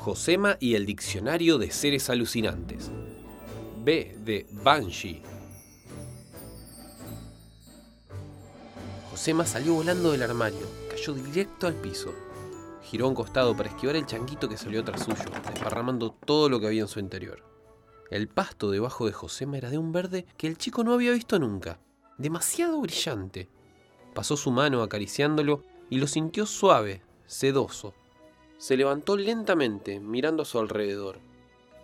Josema y el diccionario de seres alucinantes. B de Banshee. Josema salió volando del armario, cayó directo al piso. Giró a un costado para esquivar el changuito que salió tras suyo, desparramando todo lo que había en su interior. El pasto debajo de Josema era de un verde que el chico no había visto nunca, demasiado brillante. Pasó su mano acariciándolo y lo sintió suave, sedoso. Se levantó lentamente, mirando a su alrededor.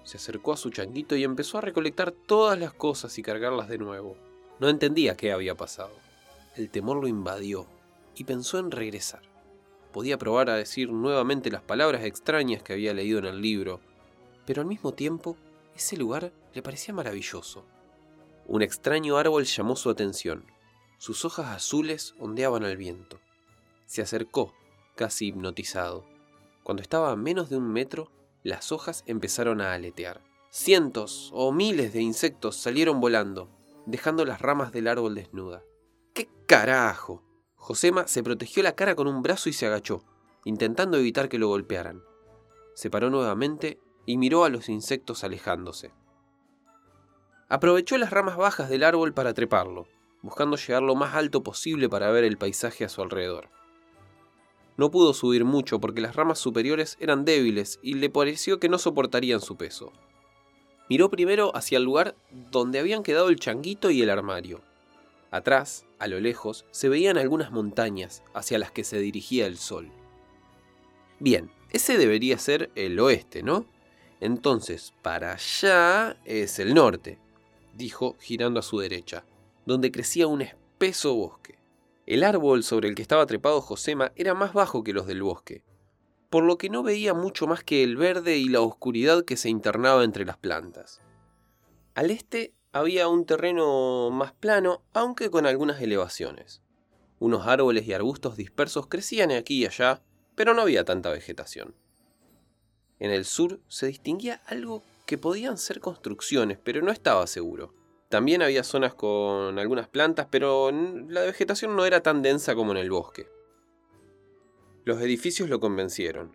Se acercó a su changuito y empezó a recolectar todas las cosas y cargarlas de nuevo. No entendía qué había pasado. El temor lo invadió y pensó en regresar. Podía probar a decir nuevamente las palabras extrañas que había leído en el libro, pero al mismo tiempo ese lugar le parecía maravilloso. Un extraño árbol llamó su atención. Sus hojas azules ondeaban al viento. Se acercó, casi hipnotizado. Cuando estaba a menos de un metro, las hojas empezaron a aletear. Cientos o miles de insectos salieron volando, dejando las ramas del árbol desnuda. ¡Qué carajo! Josema se protegió la cara con un brazo y se agachó, intentando evitar que lo golpearan. Se paró nuevamente y miró a los insectos alejándose. Aprovechó las ramas bajas del árbol para treparlo, buscando llegar lo más alto posible para ver el paisaje a su alrededor. No pudo subir mucho porque las ramas superiores eran débiles y le pareció que no soportarían su peso. Miró primero hacia el lugar donde habían quedado el changuito y el armario. Atrás, a lo lejos, se veían algunas montañas hacia las que se dirigía el sol. Bien, ese debería ser el oeste, ¿no? Entonces, para allá es el norte, dijo girando a su derecha, donde crecía un espeso bosque. El árbol sobre el que estaba trepado Josema era más bajo que los del bosque, por lo que no veía mucho más que el verde y la oscuridad que se internaba entre las plantas. Al este había un terreno más plano, aunque con algunas elevaciones. Unos árboles y arbustos dispersos crecían aquí y allá, pero no había tanta vegetación. En el sur se distinguía algo que podían ser construcciones, pero no estaba seguro. También había zonas con algunas plantas, pero la vegetación no era tan densa como en el bosque. Los edificios lo convencieron.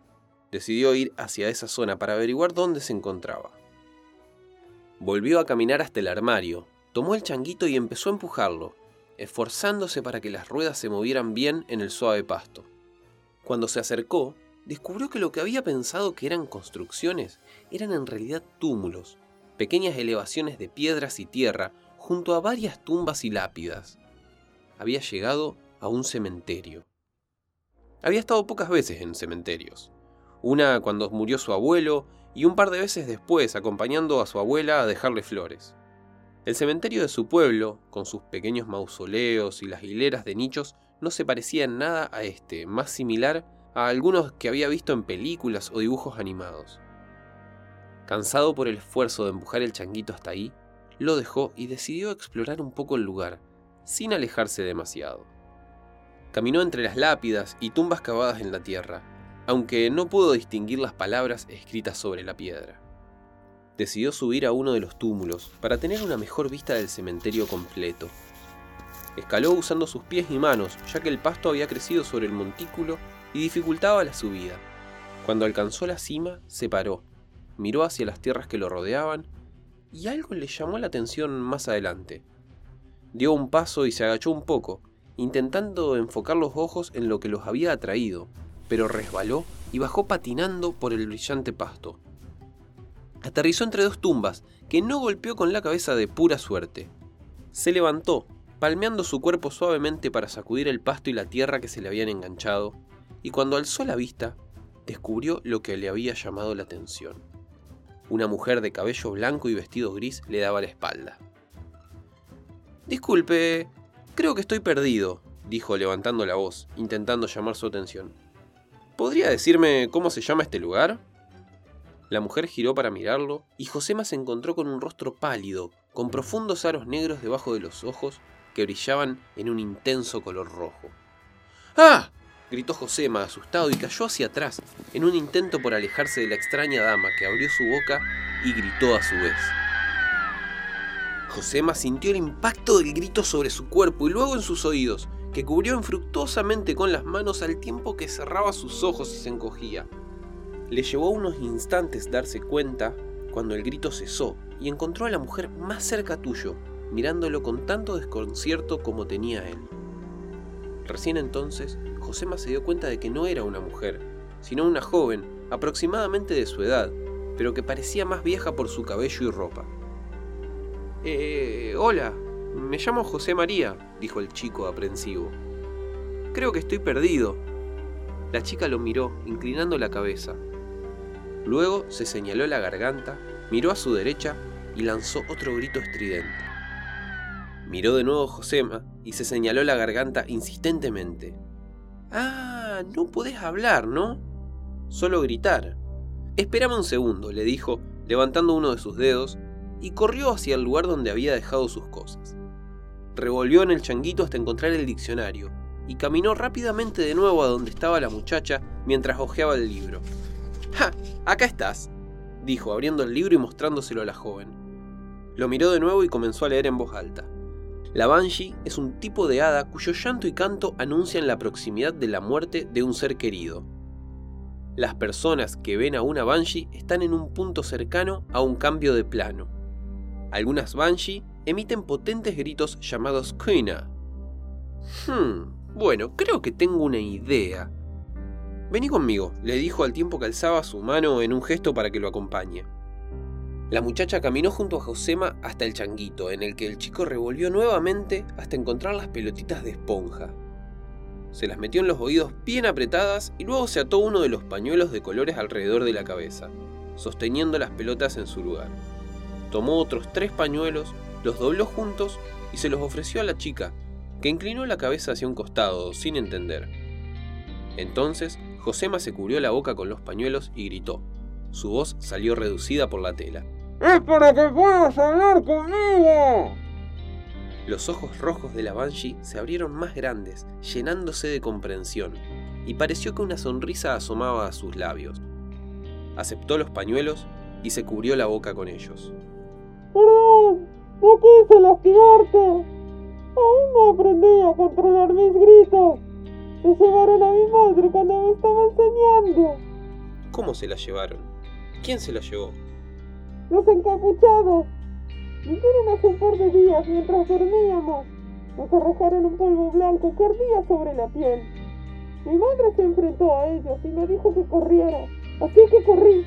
Decidió ir hacia esa zona para averiguar dónde se encontraba. Volvió a caminar hasta el armario, tomó el changuito y empezó a empujarlo, esforzándose para que las ruedas se movieran bien en el suave pasto. Cuando se acercó, descubrió que lo que había pensado que eran construcciones eran en realidad túmulos, pequeñas elevaciones de piedras y tierra junto a varias tumbas y lápidas. Había llegado a un cementerio. Había estado pocas veces en cementerios. Una cuando murió su abuelo y un par de veces después acompañando a su abuela a dejarle flores. El cementerio de su pueblo, con sus pequeños mausoleos y las hileras de nichos, no se parecía en nada a este, más similar a algunos que había visto en películas o dibujos animados. Cansado por el esfuerzo de empujar el changuito hasta ahí, lo dejó y decidió explorar un poco el lugar, sin alejarse demasiado. Caminó entre las lápidas y tumbas cavadas en la tierra, aunque no pudo distinguir las palabras escritas sobre la piedra. Decidió subir a uno de los túmulos para tener una mejor vista del cementerio completo. Escaló usando sus pies y manos, ya que el pasto había crecido sobre el montículo y dificultaba la subida. Cuando alcanzó la cima, se paró, miró hacia las tierras que lo rodeaban y algo le llamó la atención más adelante. Dio un paso y se agachó un poco, intentando enfocar los ojos en lo que los había atraído, pero resbaló y bajó patinando por el brillante pasto. Aterrizó entre dos tumbas, que no golpeó con la cabeza de pura suerte. Se levantó, palmeando su cuerpo suavemente para sacudir el pasto y la tierra que se le habían enganchado, y cuando alzó la vista, descubrió lo que le había llamado la atención. Una mujer de cabello blanco y vestido gris le daba la espalda. Disculpe, creo que estoy perdido, dijo levantando la voz, intentando llamar su atención. ¿Podría decirme cómo se llama este lugar? La mujer giró para mirarlo y Josema se encontró con un rostro pálido, con profundos aros negros debajo de los ojos que brillaban en un intenso color rojo. ¡Ah! Gritó Josema, asustado, y cayó hacia atrás, en un intento por alejarse de la extraña dama que abrió su boca y gritó a su vez. Josema sintió el impacto del grito sobre su cuerpo y luego en sus oídos, que cubrió infructuosamente con las manos al tiempo que cerraba sus ojos y se encogía. Le llevó unos instantes darse cuenta cuando el grito cesó y encontró a la mujer más cerca tuyo, mirándolo con tanto desconcierto como tenía él. Recién entonces, Josema se dio cuenta de que no era una mujer, sino una joven, aproximadamente de su edad, pero que parecía más vieja por su cabello y ropa. Eh, hola, me llamo José María, dijo el chico aprensivo. Creo que estoy perdido. La chica lo miró, inclinando la cabeza. Luego se señaló la garganta, miró a su derecha y lanzó otro grito estridente. Miró de nuevo Josema y se señaló la garganta insistentemente. Ah, no podés hablar, ¿no? Solo gritar. Espérame un segundo, le dijo, levantando uno de sus dedos, y corrió hacia el lugar donde había dejado sus cosas. Revolvió en el changuito hasta encontrar el diccionario, y caminó rápidamente de nuevo a donde estaba la muchacha mientras hojeaba el libro. ¡Ja! Acá estás, dijo, abriendo el libro y mostrándoselo a la joven. Lo miró de nuevo y comenzó a leer en voz alta. La Banshee es un tipo de hada cuyo llanto y canto anuncian la proximidad de la muerte de un ser querido. Las personas que ven a una Banshee están en un punto cercano a un cambio de plano. Algunas Banshee emiten potentes gritos llamados Kuina. Hmm, bueno, creo que tengo una idea. Vení conmigo, le dijo al tiempo que alzaba su mano en un gesto para que lo acompañe. La muchacha caminó junto a Josema hasta el changuito, en el que el chico revolvió nuevamente hasta encontrar las pelotitas de esponja. Se las metió en los oídos bien apretadas y luego se ató uno de los pañuelos de colores alrededor de la cabeza, sosteniendo las pelotas en su lugar. Tomó otros tres pañuelos, los dobló juntos y se los ofreció a la chica, que inclinó la cabeza hacia un costado, sin entender. Entonces, Josema se cubrió la boca con los pañuelos y gritó. Su voz salió reducida por la tela. ¡Es para que puedas hablar conmigo! Los ojos rojos de la Banshee se abrieron más grandes, llenándose de comprensión, y pareció que una sonrisa asomaba a sus labios. Aceptó los pañuelos y se cubrió la boca con ellos. Perdón, no quise lastimarte. Aún no aprendí a controlar mis gritos. Se llevaron a mi madre cuando me estaba enseñando. ¿Cómo se la llevaron? ¿Quién se la llevó? Los encapuchados. Vinieron hace un par de días mientras dormíamos. Nos arrojaron un polvo blanco que ardía sobre la piel. Mi madre se enfrentó a ellos y me dijo que corriera. Así que corrí.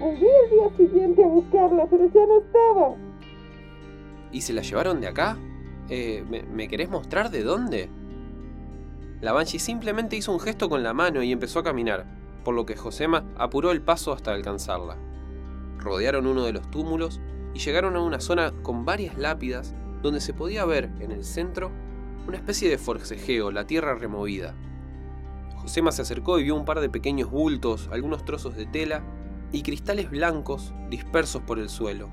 Volví el día siguiente a buscarla, pero ya no estaba. ¿Y se la llevaron de acá? Eh, ¿me, ¿Me querés mostrar de dónde? La Banshee simplemente hizo un gesto con la mano y empezó a caminar, por lo que Josema apuró el paso hasta alcanzarla rodearon uno de los túmulos y llegaron a una zona con varias lápidas donde se podía ver en el centro una especie de forcejeo, la tierra removida. Josema se acercó y vio un par de pequeños bultos, algunos trozos de tela y cristales blancos dispersos por el suelo.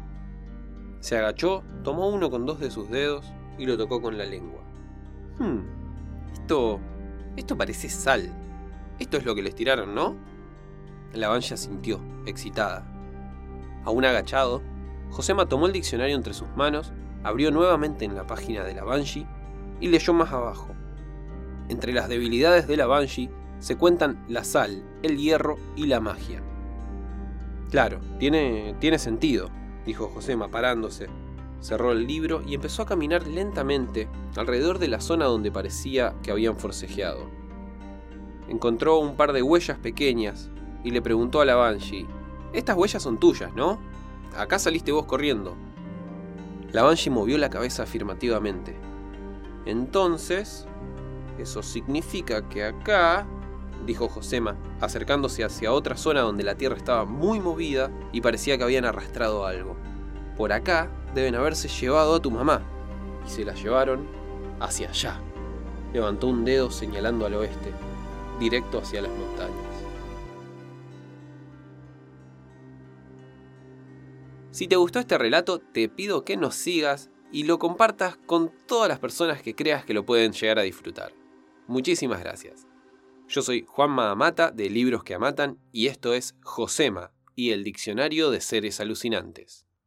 Se agachó, tomó uno con dos de sus dedos y lo tocó con la lengua. Hmm, esto... esto parece sal. Esto es lo que les tiraron, ¿no? La bancha sintió, excitada. Aún agachado, Josema tomó el diccionario entre sus manos, abrió nuevamente en la página de la Banshee y leyó más abajo. Entre las debilidades de la Banshee se cuentan la sal, el hierro y la magia. Claro, tiene, tiene sentido, dijo Josema parándose. Cerró el libro y empezó a caminar lentamente alrededor de la zona donde parecía que habían forcejeado. Encontró un par de huellas pequeñas y le preguntó a la Banshee estas huellas son tuyas, ¿no? Acá saliste vos corriendo. La Banshee movió la cabeza afirmativamente. Entonces, eso significa que acá, dijo Josema, acercándose hacia otra zona donde la tierra estaba muy movida y parecía que habían arrastrado algo. Por acá deben haberse llevado a tu mamá. Y se la llevaron hacia allá. Levantó un dedo señalando al oeste, directo hacia las montañas. Si te gustó este relato, te pido que nos sigas y lo compartas con todas las personas que creas que lo pueden llegar a disfrutar. Muchísimas gracias. Yo soy Juan Mahamata de Libros que Amatan y esto es Josema y el Diccionario de Seres Alucinantes.